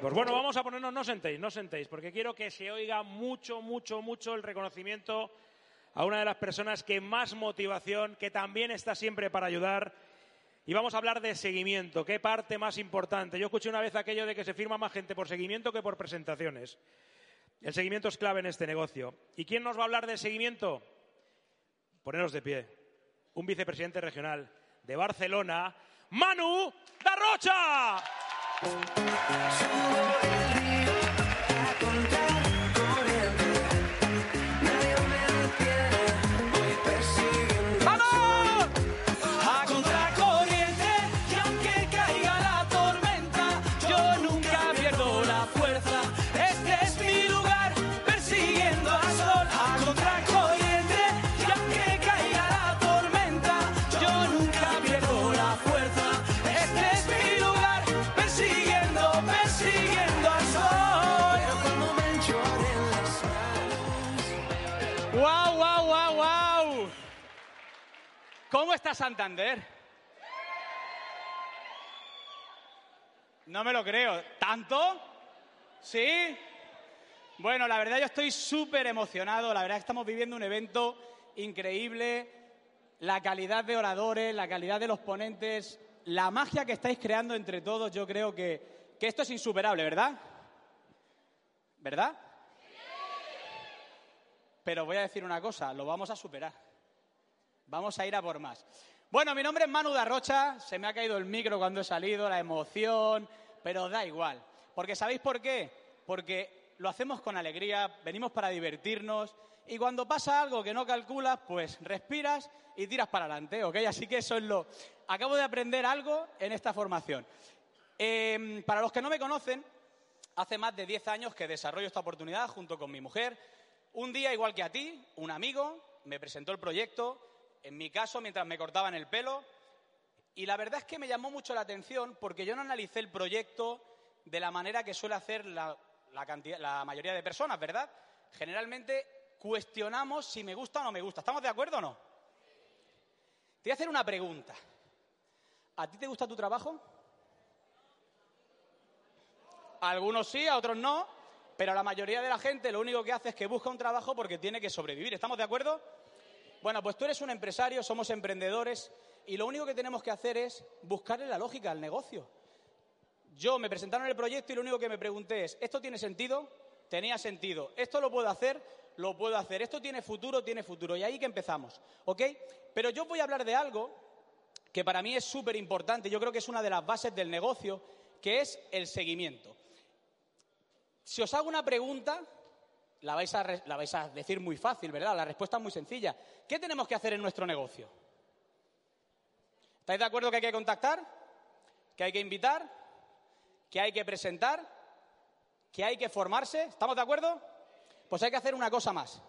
Bueno, vamos a ponernos, no sentéis, no sentéis, porque quiero que se oiga mucho, mucho, mucho el reconocimiento a una de las personas que más motivación, que también está siempre para ayudar. Y vamos a hablar de seguimiento. ¿Qué parte más importante? Yo escuché una vez aquello de que se firma más gente por seguimiento que por presentaciones. El seguimiento es clave en este negocio. ¿Y quién nos va a hablar de seguimiento? Poneros de pie. Un vicepresidente regional de Barcelona, Manu Darrocha. Solo está Santander? No me lo creo. ¿Tanto? ¿Sí? Bueno, la verdad yo estoy súper emocionado. La verdad estamos viviendo un evento increíble. La calidad de oradores, la calidad de los ponentes, la magia que estáis creando entre todos, yo creo que, que esto es insuperable, ¿verdad? ¿Verdad? Pero voy a decir una cosa, lo vamos a superar. Vamos a ir a por más. Bueno, mi nombre es Manu Darrocha, se me ha caído el micro cuando he salido, la emoción, pero da igual. Porque ¿sabéis por qué? Porque lo hacemos con alegría, venimos para divertirnos y cuando pasa algo que no calculas, pues respiras y tiras para adelante, ¿ok? Así que eso es lo... Acabo de aprender algo en esta formación. Em, para los que no me conocen, hace más de 10 años que desarrollo esta oportunidad junto con mi mujer. Un día, igual que a ti, un amigo me presentó el proyecto en mi caso, mientras me cortaban el pelo. Y la verdad es que me llamó mucho la atención porque yo no analicé el proyecto de la manera que suele hacer la, mayoría de personas, ¿verdad? Generalmente cuestionamos si me gusta o no me gusta. ¿Estamos de acuerdo o no? Te voy a hacer una pregunta. ¿A ti te gusta tu trabajo? A algunos sí, a otros no, pero la mayoría de la gente lo único que hace es que busca un trabajo porque tiene que sobrevivir. ¿Estamos de acuerdo? Bueno, pues tú eres un empresario, somos emprendedores y lo único que tenemos que hacer es buscarle la lógica al negocio. Yo me presentaron el proyecto y lo único que me pregunté es, ¿esto tiene sentido? Tenía sentido. ¿Esto lo puedo hacer? Lo puedo hacer. ¿Esto tiene futuro? Tiene futuro. Y ahí que empezamos. ¿Ok? Pero yo voy a hablar de algo que para mí es súper importante. Yo creo que es una de las bases del negocio, que es el seguimiento. Si os hago una pregunta, la vais, a, decir muy fácil, ¿verdad? La respuesta es muy sencilla. ¿Qué tenemos que hacer en nuestro negocio? ¿Estáis de acuerdo que hay que contactar? ¿Que hay que invitar? ¿Que hay que presentar? ¿Que hay que formarse? ¿Estamos de acuerdo? Pues hay que hacer una cosa más.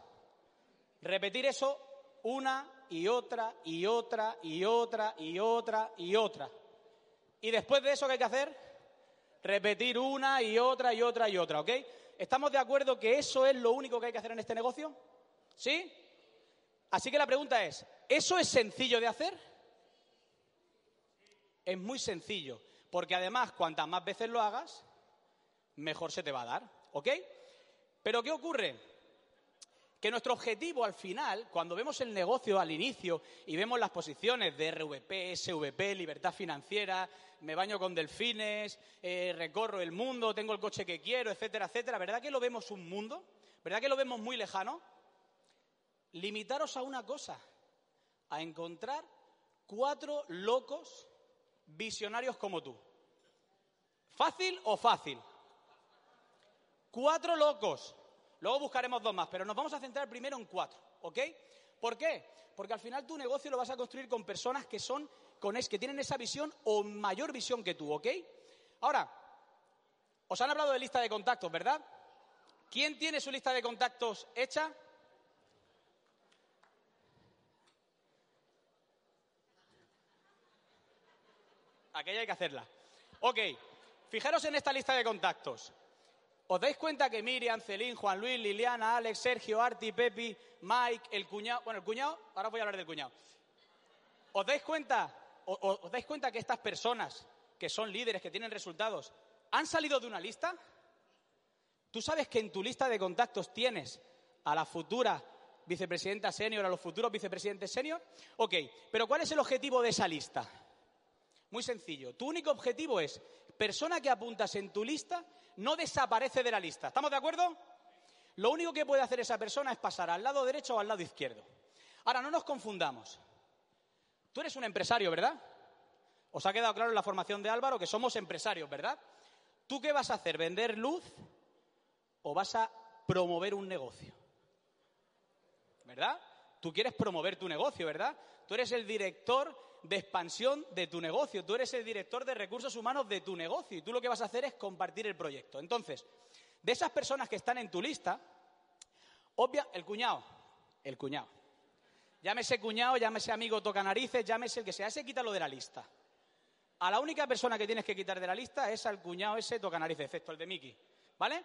Repetir eso una y otra y otra y otra y otra y otra. Y después de eso, ¿qué hay que hacer? Repetir una y otra y otra y otra, ¿ok? ¿Estamos de acuerdo que eso es lo único que hay que hacer en este negocio? ¿Sí? Así que la pregunta es, ¿eso es sencillo de hacer? Es muy sencillo, porque además cuantas más veces lo hagas, mejor se te va a dar, ¿ok? Pero ¿qué ocurre? Que nuestro objetivo al final, cuando vemos el negocio al inicio y vemos las posiciones de RVP, SVP, libertad financiera, me baño con delfines, eh, recorro el mundo, tengo el coche que quiero, etcétera, etcétera, ¿verdad que lo vemos un mundo? ¿Verdad que lo vemos muy lejano? Limitaros a una cosa, a encontrar cuatro locos visionarios como tú. ¿Fácil o fácil? Cuatro locos Luego buscaremos dos más, pero nos vamos a centrar primero en cuatro, ¿ok? ¿Por qué? Porque al final tu negocio lo vas a construir con personas que son, con es, que tienen esa visión o mayor visión que tú, ¿ok? Ahora, Os han hablado de lista de contactos, ¿verdad? ¿Quién tiene su lista de contactos hecha? Aquella hay que hacerla. Ok, fijaros en esta lista de contactos. ¿Os dais cuenta que Miriam, Celín, Juan Luis, Liliana, Alex, Sergio, Arti, Pepi, Mike, el cuñado, bueno, el cuñado, ahora voy a hablar del cuñado. ¿Os dais cuenta, os dais cuenta que estas personas, que son líderes, que tienen resultados, han salido de una lista? ¿Tú sabes que en tu lista de contactos tienes a la futura vicepresidenta senior, a los futuros vicepresidentes senior? Ok, pero ¿cuál es el objetivo de esa lista? Muy sencillo. Tu único objetivo es, persona que apuntas en tu lista, no desaparece de la lista. ¿Estamos de acuerdo? Lo único que puede hacer esa persona es pasar al lado derecho o al lado izquierdo. Ahora, no nos confundamos. Tú eres un empresario, ¿verdad? Os ha quedado claro en la formación de Álvaro que somos empresarios, ¿verdad? ¿Tú qué vas a hacer? ¿Vender luz o vas a promover un negocio? ¿Verdad? Tú quieres promover tu negocio, ¿verdad? Tú eres el director de expansión de tu negocio, tú eres el director de recursos humanos de tu negocio y tú lo que vas a hacer es compartir el proyecto. Entonces, de esas personas que están en tu lista, obvia, el cuñado, el cuñado. Llámese cuñado, llámese amigo toca narices, llámese el que sea, ese quítalo de la lista. A la única persona que tienes que quitar de la lista es al cuñado ese toca narices, excepto el de Miki. ¿Vale?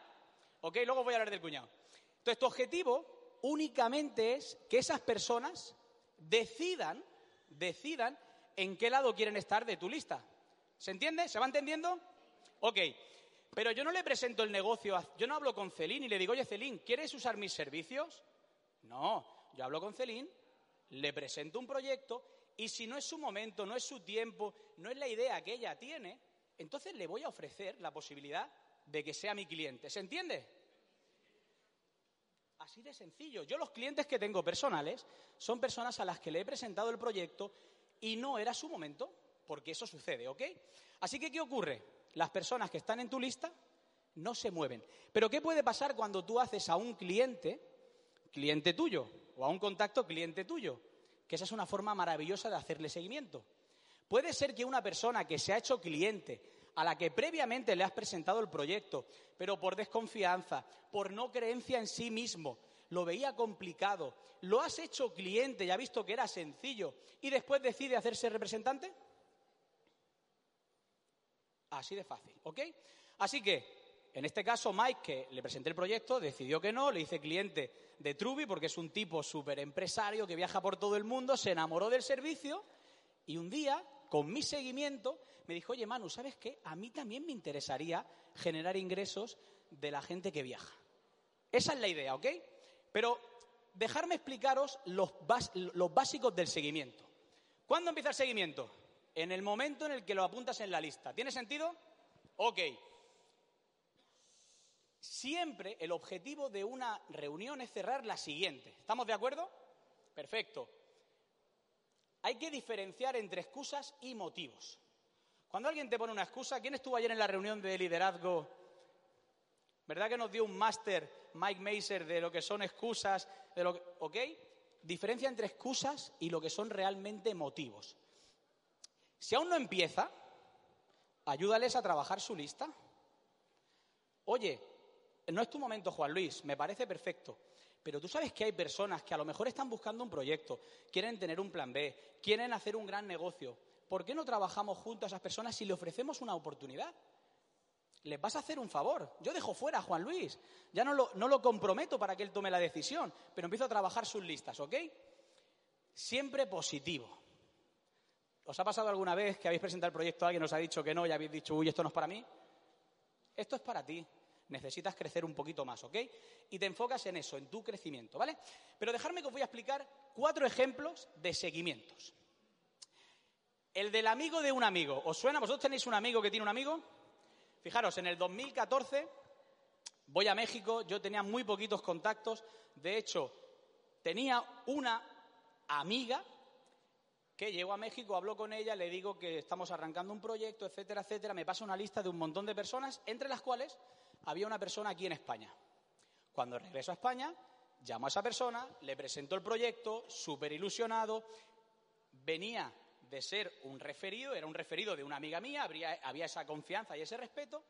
Ok, luego voy a hablar del cuñado. Entonces, tu objetivo únicamente es que esas personas decidan, decidan en qué lado quieren estar de tu lista. ¿Se entiende? ¿Se va entendiendo? Ok. Pero yo no le presento el negocio, yo no hablo con Celín y le digo, oye Celín, ¿quieres usar mis servicios? No, yo hablo con Celín, le presento un proyecto y si no es su momento, no es su tiempo, no es la idea que ella tiene, entonces le voy a ofrecer la posibilidad de que sea mi cliente. ¿Se entiende? Así de sencillo. Yo los clientes que tengo personales son personas a las que le he presentado el proyecto y no era su momento, porque eso sucede, ¿ok? Así que, ¿qué ocurre? Las personas que están en tu lista no se mueven. Pero, ¿qué puede pasar cuando tú haces a un cliente, cliente tuyo, o a un contacto, cliente tuyo? Que esa es una forma maravillosa de hacerle seguimiento. Puede ser que una persona que se ha hecho cliente, a la que previamente le has presentado el proyecto, pero por desconfianza, por no creencia en sí mismo, lo veía complicado, lo has hecho cliente y ha visto que era sencillo y después decide hacerse representante? Así de fácil, ¿ok? Así que, en este caso, Mike, que le presenté el proyecto, decidió que no, le hice cliente de Truby porque es un tipo súper empresario que viaja por todo el mundo, se enamoró del servicio y un día, con mi seguimiento, me dijo, oye Manu, ¿sabes qué? A mí también me interesaría generar ingresos de la gente que viaja. Esa es la idea, ¿ok? Pero dejarme explicaros los, básicos del seguimiento. ¿Cuándo empieza el seguimiento? En el momento en el que lo apuntas en la lista. ¿Tiene sentido? Ok. Siempre el objetivo de una reunión es cerrar la siguiente. ¿Estamos de acuerdo? Perfecto. Hay que diferenciar entre excusas y motivos. Cuando alguien te pone una excusa, ¿quién estuvo ayer en la reunión de liderazgo? ¿Verdad que nos dio un máster Mike Maser de lo que son excusas, de lo que, ¿ok? Diferencia entre excusas y lo que son realmente motivos. Si aún no empieza, ayúdales a trabajar su lista. Oye, no es tu momento, Juan Luis, me parece perfecto. Pero tú sabes que hay personas que a lo mejor están buscando un proyecto, quieren tener un plan B, quieren hacer un gran negocio. ¿Por qué no trabajamos junto a esas personas si le ofrecemos una oportunidad? les vas a hacer un favor. Yo dejo fuera a Juan Luis, ya no lo, no lo comprometo para que él tome la decisión, pero empiezo a trabajar sus listas, ¿ok? Siempre positivo. ¿Os ha pasado alguna vez que habéis presentado el proyecto a alguien, os ha dicho que no y habéis dicho, uy, esto no es para mí? Esto es para ti. Necesitas crecer un poquito más, ¿ok? Y te enfocas en eso, en tu crecimiento, ¿vale? Pero dejarme que os voy a explicar cuatro ejemplos de seguimientos. El del amigo de un amigo. ¿Os suena? ¿Vosotros tenéis un amigo que tiene un amigo? Fijaros, en el 2014 voy a México, yo tenía muy poquitos contactos, de hecho, tenía una amiga que llegó a México, habló con ella, le digo que estamos arrancando un proyecto, etcétera, etcétera, me pasa una lista de un montón de personas, entre las cuales había una persona aquí en España. Cuando regreso a España, llamo a esa persona, le presento el proyecto, súper ilusionado, venía de ser un referido, era un referido de una amiga mía, había esa confianza y ese respeto.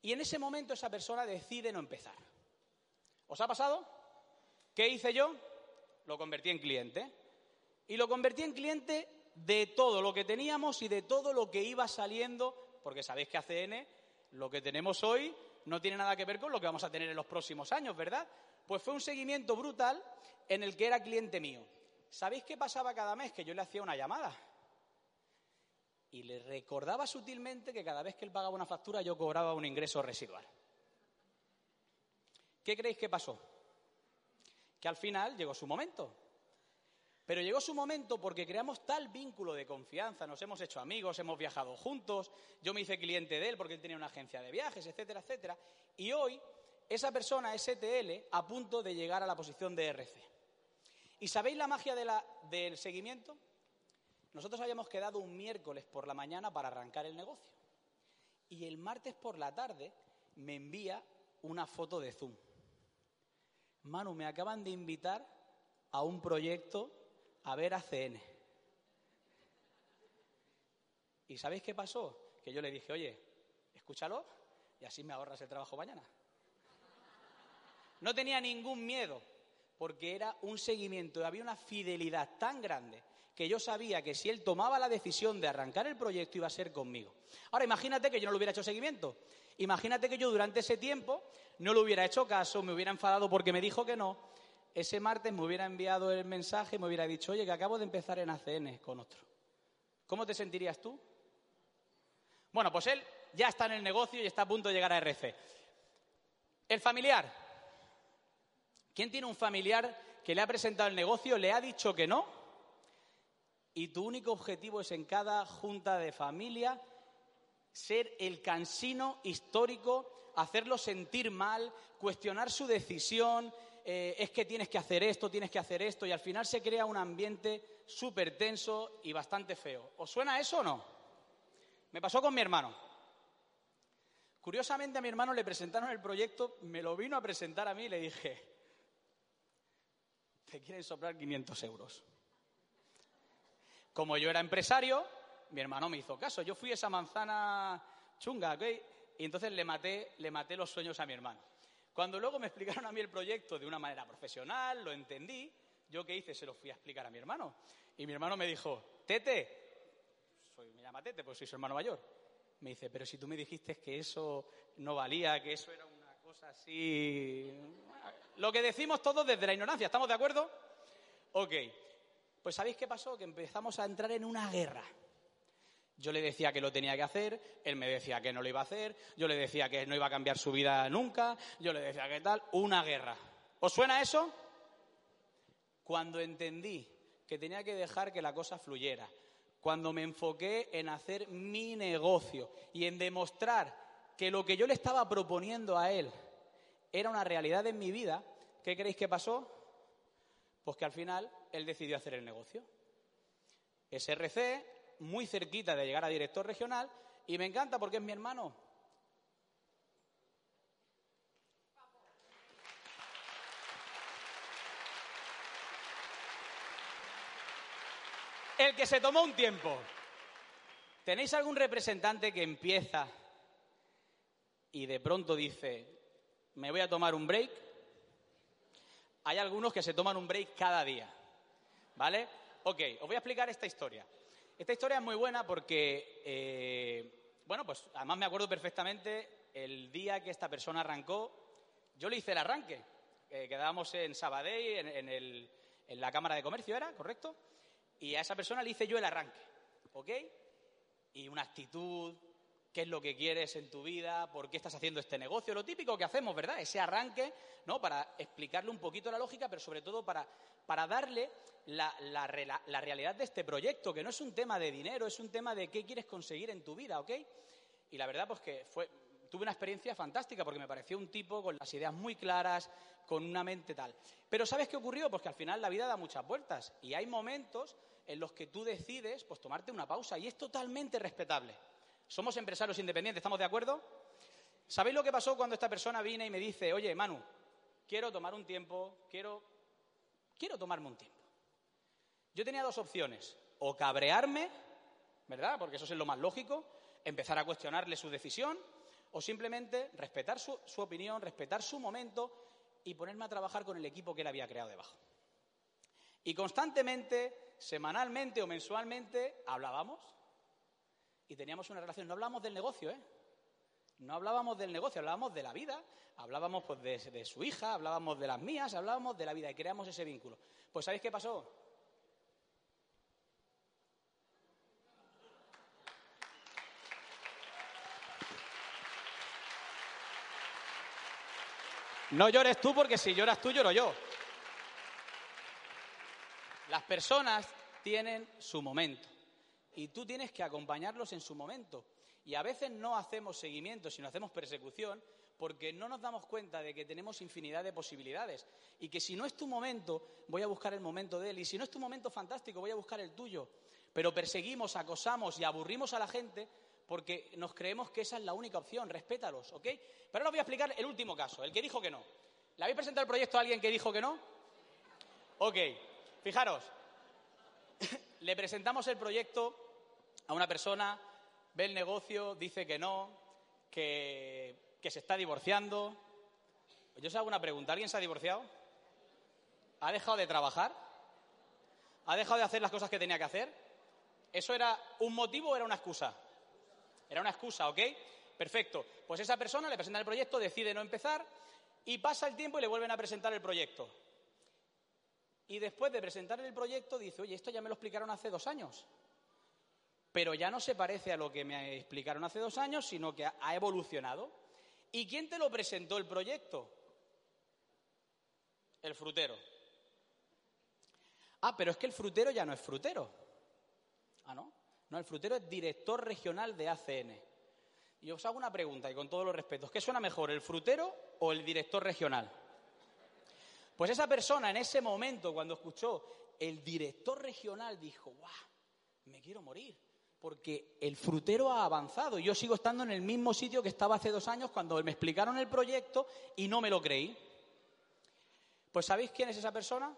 Y en ese momento esa persona decide no empezar. ¿Os ha pasado? ¿Qué hice yo? Lo convertí en cliente. Y lo convertí en cliente de todo lo que teníamos y de todo lo que iba saliendo, porque sabéis que ACN, lo que tenemos hoy, no tiene nada que ver con lo que vamos a tener en los próximos años, ¿verdad? Pues fue un seguimiento brutal en el que era cliente mío. ¿Sabéis qué pasaba cada mes? Que yo le hacía una llamada. Y le recordaba sutilmente que cada vez que él pagaba una factura yo cobraba un ingreso residual. ¿Qué creéis que pasó? Que al final llegó su momento. Pero llegó su momento porque creamos tal vínculo de confianza, nos hemos hecho amigos, hemos viajado juntos, yo me hice cliente de él porque él tenía una agencia de viajes, etcétera, etcétera. Y hoy esa persona STL a punto de llegar a la posición de RC. ¿Y sabéis la magia del seguimiento? Nosotros habíamos quedado un miércoles por la mañana para arrancar el negocio. Y el martes por la tarde me envía una foto de Zoom. Manu, me acaban de invitar a un proyecto a ver a CN. ¿Y sabéis qué pasó? Que yo le dije, oye, escúchalo y así me ahorras el trabajo mañana. No tenía ningún miedo, porque era un seguimiento, había una fidelidad tan grande que yo sabía que si él tomaba la decisión de arrancar el proyecto iba a ser conmigo. Ahora imagínate que yo no le hubiera hecho seguimiento. Imagínate que yo durante ese tiempo no le hubiera hecho caso, me hubiera enfadado porque me dijo que no. Ese martes me hubiera enviado el mensaje y me hubiera dicho, oye, que acabo de empezar en ACN con otro. ¿Cómo te sentirías tú? Bueno, pues él ya está en el negocio y está a punto de llegar a RC. El familiar. ¿Quién tiene un familiar que le ha presentado el negocio, le ha dicho que no? Y tu único objetivo es en cada junta de familia ser el cansino histórico, hacerlo sentir mal, cuestionar su decisión, eh, es que tienes que hacer esto, tienes que hacer esto, y al final se crea un ambiente súper tenso y bastante feo. ¿Os suena eso o no? Me pasó con mi hermano. Curiosamente a mi hermano le presentaron el proyecto, me lo vino a presentar a mí y le dije, te quieren soplar 500 euros. Como yo era empresario, mi hermano me hizo caso. Yo fui esa manzana chunga, ¿ok? Y entonces le maté, le maté los sueños a mi hermano. Cuando luego me explicaron a mí el proyecto de una manera profesional, lo entendí, yo qué hice, se lo fui a explicar a mi hermano. Y mi hermano me dijo, Tete, soy, me llama Tete, pues soy su hermano mayor. Me dice, pero si tú me dijiste que eso no valía, que eso era una cosa así... Lo que decimos todos desde la ignorancia, ¿estamos de acuerdo? Ok, pues ¿sabéis qué pasó? Que empezamos a entrar en una guerra. Yo le decía que lo tenía que hacer, él me decía que no lo iba a hacer, yo le decía que no iba a cambiar su vida nunca, yo le decía que tal, una guerra. ¿Os suena eso? Cuando entendí que tenía que dejar que la cosa fluyera, cuando me enfoqué en hacer mi negocio y en demostrar que lo que yo le estaba proponiendo a él era una realidad en mi vida, ¿qué creéis que pasó? Pues que al final él decidió hacer el negocio. SRC, muy cerquita de llegar a director regional, y me encanta porque es mi hermano. El que se tomó un tiempo. ¿Tenéis algún representante que empieza y de pronto dice, me voy a tomar un break? Hay algunos que se toman un break cada día. ¿Vale? Ok, os voy a explicar esta historia. Esta historia es muy buena porque, eh, bueno, pues además me acuerdo perfectamente el día que esta persona arrancó. Yo le hice el arranque. Eh, quedábamos en Sabadell, en, en la Cámara de Comercio, ¿era? ¿Correcto? Y a esa persona le hice yo el arranque. ¿Ok? Y una actitud, qué es lo que quieres en tu vida, por qué estás haciendo este negocio, lo típico que hacemos, ¿verdad? Ese arranque, ¿no? Para explicarle un poquito la lógica, pero sobre todo para, para darle la, la, realidad de este proyecto, que no es un tema de dinero, es un tema de qué quieres conseguir en tu vida, ¿ok? Y la verdad, pues que fue, tuve una experiencia fantástica porque me pareció un tipo con las ideas muy claras, con una mente tal. Pero ¿sabes qué ocurrió? Pues que al final la vida da muchas vueltas y hay momentos en los que tú decides pues tomarte una pausa y es totalmente respetable. Somos empresarios independientes, ¿estamos de acuerdo? ¿Sabéis lo que pasó cuando esta persona vino y me dice, oye, Manu, quiero tomar un tiempo, quiero, quiero tomarme un tiempo? Yo tenía dos opciones, o cabrearme, ¿verdad? Porque eso es lo más lógico, empezar a cuestionarle su decisión, o simplemente respetar su, su opinión, respetar su momento y ponerme a trabajar con el equipo que él había creado debajo. Y constantemente, semanalmente o mensualmente, hablábamos y teníamos una relación. No hablábamos del negocio, ¿eh? No hablábamos del negocio, hablábamos de la vida, hablábamos pues, de, de, su hija, hablábamos de las mías, hablábamos de la vida y creamos ese vínculo. Pues ¿sabéis qué pasó? No llores tú porque si lloras tú lloro yo. Las personas tienen su momento y tú tienes que acompañarlos en su momento. Y a veces no hacemos seguimiento, sino hacemos persecución porque no nos damos cuenta de que tenemos infinidad de posibilidades y que si no es tu momento, voy a buscar el momento de él y si no es tu momento fantástico, voy a buscar el tuyo. Pero perseguimos, acosamos y aburrimos a la gente porque nos creemos que esa es la única opción, respétalos, ¿ok? Pero ahora voy a explicar el último caso, el que dijo que no. ¿Le habéis presentado el proyecto a alguien que dijo que no? Ok, fijaros, le presentamos el proyecto a una persona, ve el negocio, dice que no, que, que se está divorciando. Yo os hago una pregunta, ¿alguien se ha divorciado? ¿Ha dejado de trabajar? ¿Ha dejado de hacer las cosas que tenía que hacer? ¿Eso era un motivo o era una excusa? Era una excusa, ¿ok? Perfecto. Pues esa persona le presenta el proyecto, decide no empezar y pasa el tiempo y le vuelven a presentar el proyecto. Y después de presentar el proyecto dice, oye, esto ya me lo explicaron hace dos años. Pero ya no se parece a lo que me explicaron hace dos años, sino que ha evolucionado. ¿Y quién te lo presentó el proyecto? El frutero. Ah, pero es que el frutero ya no es frutero. Ah, ¿no? No, el frutero es director regional de ACN. Y os hago una pregunta, y con todos los respetos, ¿qué suena mejor, el frutero o el director regional? Pues esa persona en ese momento, cuando escuchó el director regional, dijo, ¡guau! Me quiero morir, porque el frutero ha avanzado. Yo sigo estando en el mismo sitio que estaba hace dos años cuando me explicaron el proyecto y no me lo creí. Pues ¿sabéis quién es esa persona?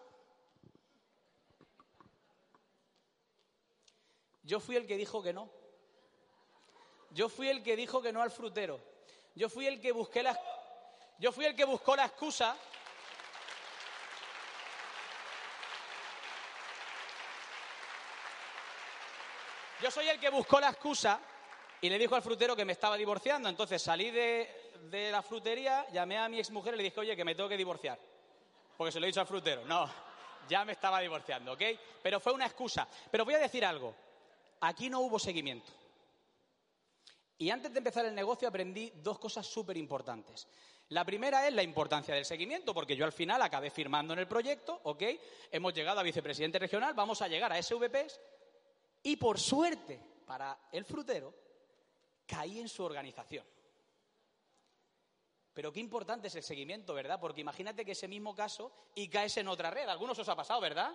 Yo fui el que dijo que no. Yo fui el que dijo que no al frutero. Yo fui el que busqué la, yo fui el que buscó la excusa. Yo soy el que buscó la excusa y le dijo al frutero que me estaba divorciando. Entonces salí de, la frutería, llamé a mi exmujer y le dije, oye, que me tengo que divorciar. Porque se lo he dicho al frutero. No, ya me estaba divorciando, ¿ok? Pero fue una excusa. Pero voy a decir algo. Aquí no hubo seguimiento. Y antes de empezar el negocio aprendí dos cosas súper importantes. La primera es la importancia del seguimiento, porque yo al final acabé firmando en el proyecto, ¿ok? Hemos llegado a vicepresidente regional, vamos a llegar a SVPs y por suerte para el frutero caí en su organización. Pero qué importante es el seguimiento, ¿verdad? Porque imagínate que ese mismo caso y caes en otra red. Algunos os ha pasado, ¿verdad?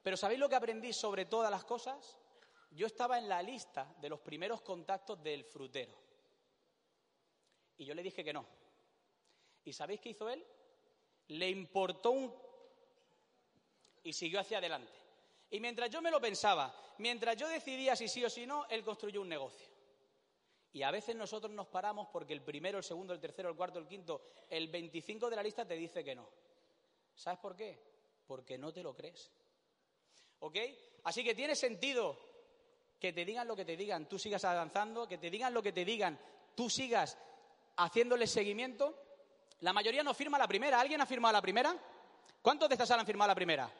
Pero ¿sabéis lo que aprendí sobre todas las cosas? Yo estaba en la lista de los primeros contactos del frutero. Y yo le dije que no. ¿Y sabéis qué hizo él? Le importó un... y siguió hacia adelante. Y mientras yo me lo pensaba, mientras yo decidía si sí o si no, él construyó un negocio. Y a veces nosotros nos paramos porque el primero, el segundo, el tercero, el cuarto, el quinto, el 25 de la lista te dice que no. ¿Sabes por qué? Porque no te lo crees. ¿Ok? Así que tiene sentido que te digan lo que te digan, tú sigas avanzando, que te digan lo que te digan, tú sigas haciéndole seguimiento. La mayoría no firma la primera. ¿Alguien ha firmado la primera? ¿Cuántos de estas han firmado la primera?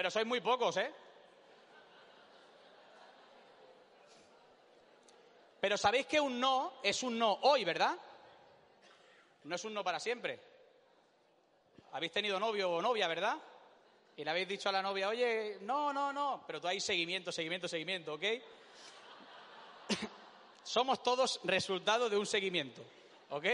Pero sois muy pocos, ¿eh? Pero sabéis que un no es un no hoy, ¿verdad? No es un no para siempre. Habéis tenido novio o novia, ¿verdad? y le habéis dicho a la novia, oye, no, no, no, pero tú hay seguimiento, seguimiento, seguimiento, ¿ok? Somos todos resultado de un seguimiento, ¿ok?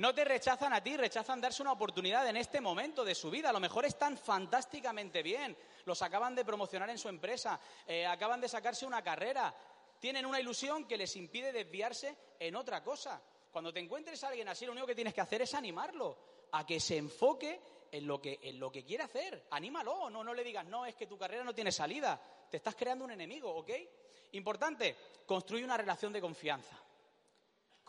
No te rechazan a ti, rechazan darse una oportunidad en este momento de su vida. A lo mejor están fantásticamente bien, los acaban de promocionar en su empresa, eh, acaban de sacarse una carrera, tienen una ilusión que les impide desviarse en otra cosa. Cuando te encuentres a alguien así, lo único que tienes que hacer es animarlo a que se enfoque en lo que, en lo que quiere hacer. Anímalo, no, no le digas, no, es que tu carrera no tiene salida. Te estás creando un enemigo, ¿ok? Importante, construye una relación de confianza.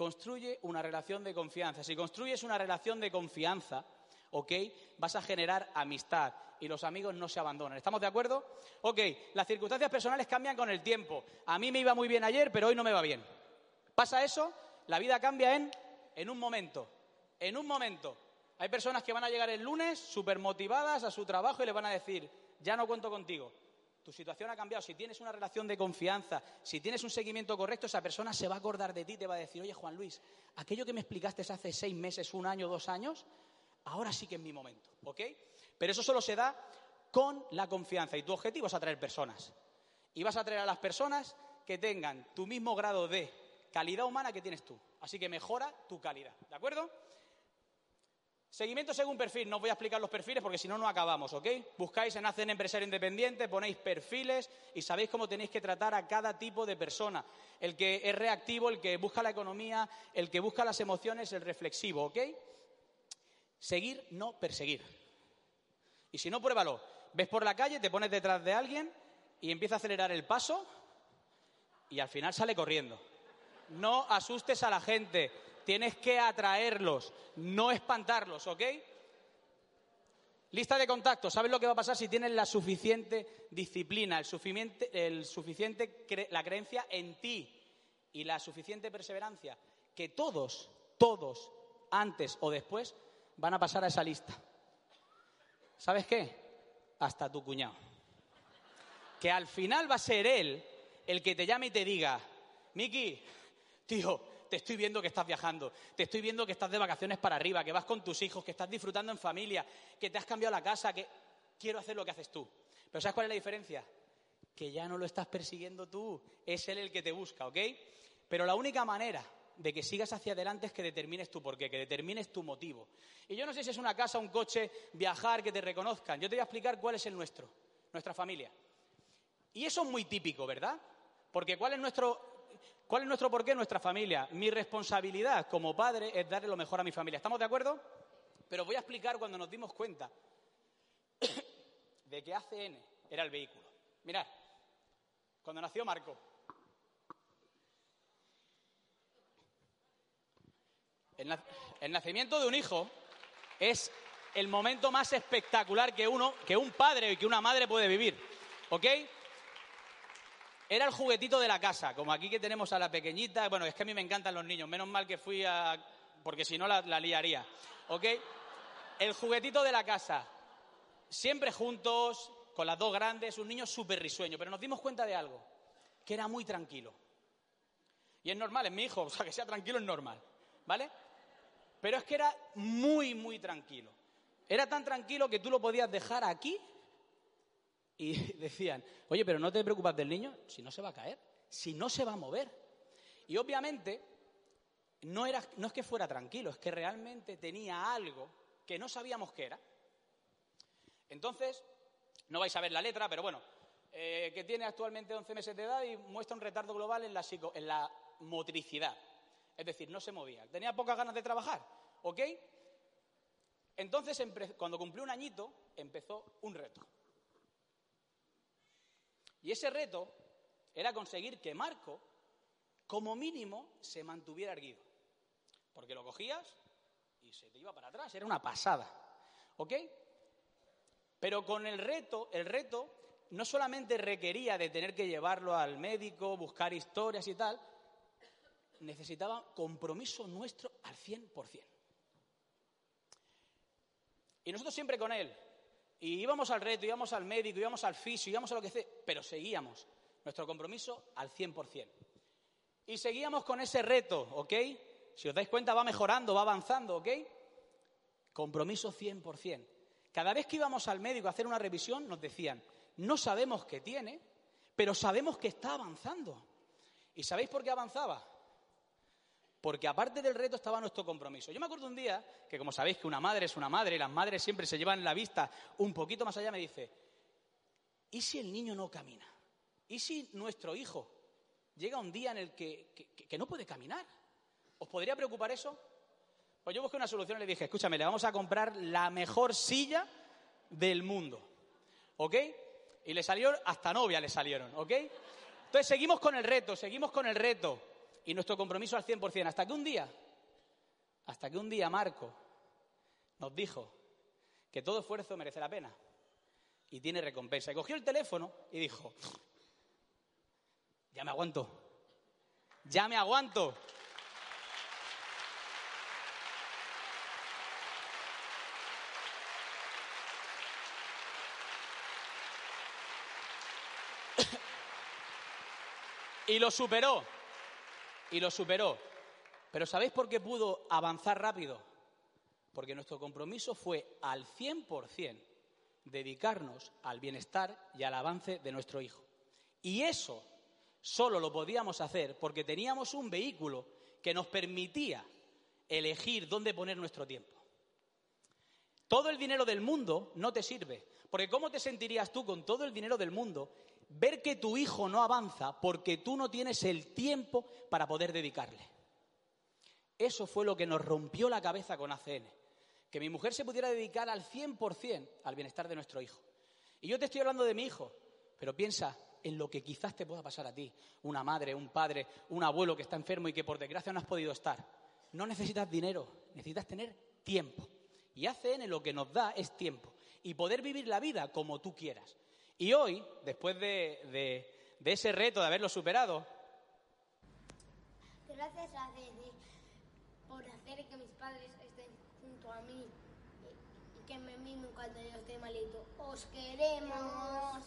Construye una relación de confianza. Si construyes una relación de confianza, ¿ok? Vas a generar amistad y los amigos no se abandonan. ¿Estamos de acuerdo? Ok, las circunstancias personales cambian con el tiempo. A mí me iba muy bien ayer, pero hoy no me va bien. ¿Pasa eso? La vida cambia en, en un momento. En un momento. Hay personas que van a llegar el lunes súper motivadas a su trabajo y le van a decir, ya no cuento contigo. Tu situación ha cambiado. Si tienes una relación de confianza, si tienes un seguimiento correcto, esa persona se va a acordar de ti te va a decir, oye Juan Luis, aquello que me explicaste hace seis meses, un año, dos años, ahora sí que es mi momento, ¿ok? Pero eso solo se da con la confianza y tu objetivo es atraer personas. Y vas a atraer a las personas que tengan tu mismo grado de calidad humana que tienes tú. Así que mejora tu calidad, ¿de acuerdo? Seguimiento según perfil. No os voy a explicar los perfiles porque si no, no acabamos, ¿ok? Buscáis en Hacen Empresario Independiente, ponéis perfiles y sabéis cómo tenéis que tratar a cada tipo de persona. El que es reactivo, el que busca la economía, el que busca las emociones, el reflexivo, ¿ok? Seguir, no perseguir. Y si no, pruébalo. Ves por la calle, te pones detrás de alguien y empieza a acelerar el paso y al final sale corriendo. No asustes a la gente Tienes que atraerlos, no espantarlos, ¿ok? Lista de contactos. ¿Sabes lo que va a pasar si tienes la suficiente disciplina, el suficiente, el suficiente la creencia en ti y la suficiente perseverancia? Que todos, todos, antes o después, van a pasar a esa lista. ¿Sabes qué? Hasta tu cuñado. Que al final va a ser él el que te llame y te diga, Miki, tío, te estoy viendo que estás viajando, te estoy viendo que estás de vacaciones para arriba, que vas con tus hijos, que estás disfrutando en familia, que te has cambiado la casa, que quiero hacer lo que haces tú. Pero ¿sabes cuál es la diferencia? Que ya no lo estás persiguiendo tú, es él el que te busca, ¿ok? Pero la única manera de que sigas hacia adelante es que determines tu porqué, que determines tu motivo. Y yo no sé si es una casa, un coche, viajar, que te reconozcan. Yo te voy a explicar cuál es el nuestro, nuestra familia. Y eso es muy típico, ¿verdad? Porque ¿cuál es nuestro ¿Cuál es nuestro porqué? Nuestra familia. Mi responsabilidad como padre es darle lo mejor a mi familia. ¿Estamos de acuerdo? Pero voy a explicar cuando nos dimos cuenta de que ACN era el vehículo. Mirad, cuando nació Marco, el, nacimiento de un hijo es el momento más espectacular que uno, que un padre y que una madre puede vivir. ¿Ok? Era el juguetito de la casa, como aquí que tenemos a la pequeñita. Bueno, es que a mí me encantan los niños, menos mal que fui a. porque si no la, liaría. ¿Ok? El juguetito de la casa. Siempre juntos, con las dos grandes, un niño súper risueño. Pero nos dimos cuenta de algo, que era muy tranquilo. Y es normal, es mi hijo, o sea, que sea tranquilo es normal. ¿Vale? Pero es que era muy, muy tranquilo. Era tan tranquilo que tú lo podías dejar aquí y decían, oye, pero no te preocupas del niño, si no se va a caer, si no se va a mover. Y obviamente no, era, no es que fuera tranquilo, es que realmente tenía algo que no sabíamos qué era. Entonces, no vais a ver la letra, pero bueno, eh, que tiene actualmente 11 meses de edad y muestra un retardo global en la, en la motricidad. Es decir, no se movía. Tenía pocas ganas de trabajar, ¿ok? Entonces, cuando cumplió un añito, empezó un reto. Y ese reto era conseguir que Marco, como mínimo, se mantuviera erguido. Porque lo cogías y se te iba para atrás, era una pasada. ¿Ok? Pero con el reto, el reto no solamente requería de tener que llevarlo al médico, buscar historias y tal, necesitaba compromiso nuestro al 100%. Y nosotros siempre con él, y íbamos al reto, íbamos al médico, íbamos al fisio, íbamos a lo que sea, pero seguíamos nuestro compromiso al 100%. Y seguíamos con ese reto, ¿ok? Si os dais cuenta, va mejorando, va avanzando, ¿ok? Compromiso 100%. Cada vez que íbamos al médico a hacer una revisión, nos decían, no sabemos qué tiene, pero sabemos que está avanzando. ¿Y sabéis por qué avanzaba? Porque aparte del reto estaba nuestro compromiso. Yo me acuerdo un día que, como sabéis que una madre es una madre y las madres siempre se llevan la vista un poquito más allá, me dice, ¿y si el niño no camina? ¿Y si nuestro hijo llega un día en el que, que no puede caminar? ¿Os podría preocupar eso? Pues yo busqué una solución y le dije, escúchame, le vamos a comprar la mejor silla del mundo. ¿Ok? Y le salió, hasta novia le salieron, ¿ok? Entonces seguimos con el reto, seguimos con el reto. Y nuestro compromiso al 100%. Hasta que un día, hasta que un día Marco nos dijo que todo esfuerzo merece la pena y tiene recompensa. Y cogió el teléfono y dijo, ya me aguanto, ya me aguanto. y lo superó, y lo superó. Pero ¿sabéis por qué pudo avanzar rápido? Porque nuestro compromiso fue al 100% dedicarnos al bienestar y al avance de nuestro hijo. Y eso solo lo podíamos hacer porque teníamos un vehículo que nos permitía elegir dónde poner nuestro tiempo. Todo el dinero del mundo no te sirve, porque ¿cómo te sentirías tú con todo el dinero del mundo ver que tu hijo no avanza porque tú no tienes el tiempo para poder dedicarle? Eso fue lo que nos rompió la cabeza con ACN que mi mujer se pudiera dedicar al 100% al bienestar de nuestro hijo. Y yo te estoy hablando de mi hijo, pero piensa en lo que quizás te pueda pasar a ti, una madre, un padre, un abuelo que está enfermo y que por desgracia no has podido estar. No necesitas dinero, necesitas tener tiempo. Y ACN lo que nos da es tiempo y poder vivir la vida como tú quieras. Y hoy, después de, ese reto de haberlo superado, gracias a por hacer que mis padres a mí y que me mimen cuando yo esté malito. Os queremos.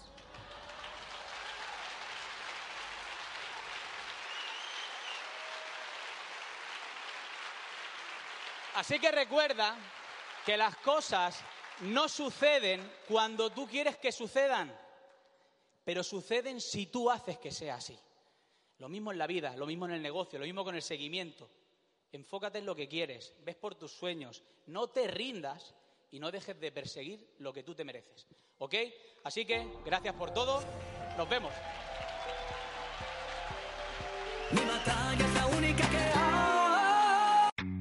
Así que recuerda que las cosas no suceden cuando tú quieres que sucedan, pero suceden si tú haces que sea así. Lo mismo en la vida, lo mismo en el negocio, lo mismo con el seguimiento. Enfócate en lo que quieres, ves por tus sueños, no te rindas y no dejes de perseguir lo que tú te mereces. ¿Ok? Así que gracias por todo, nos vemos.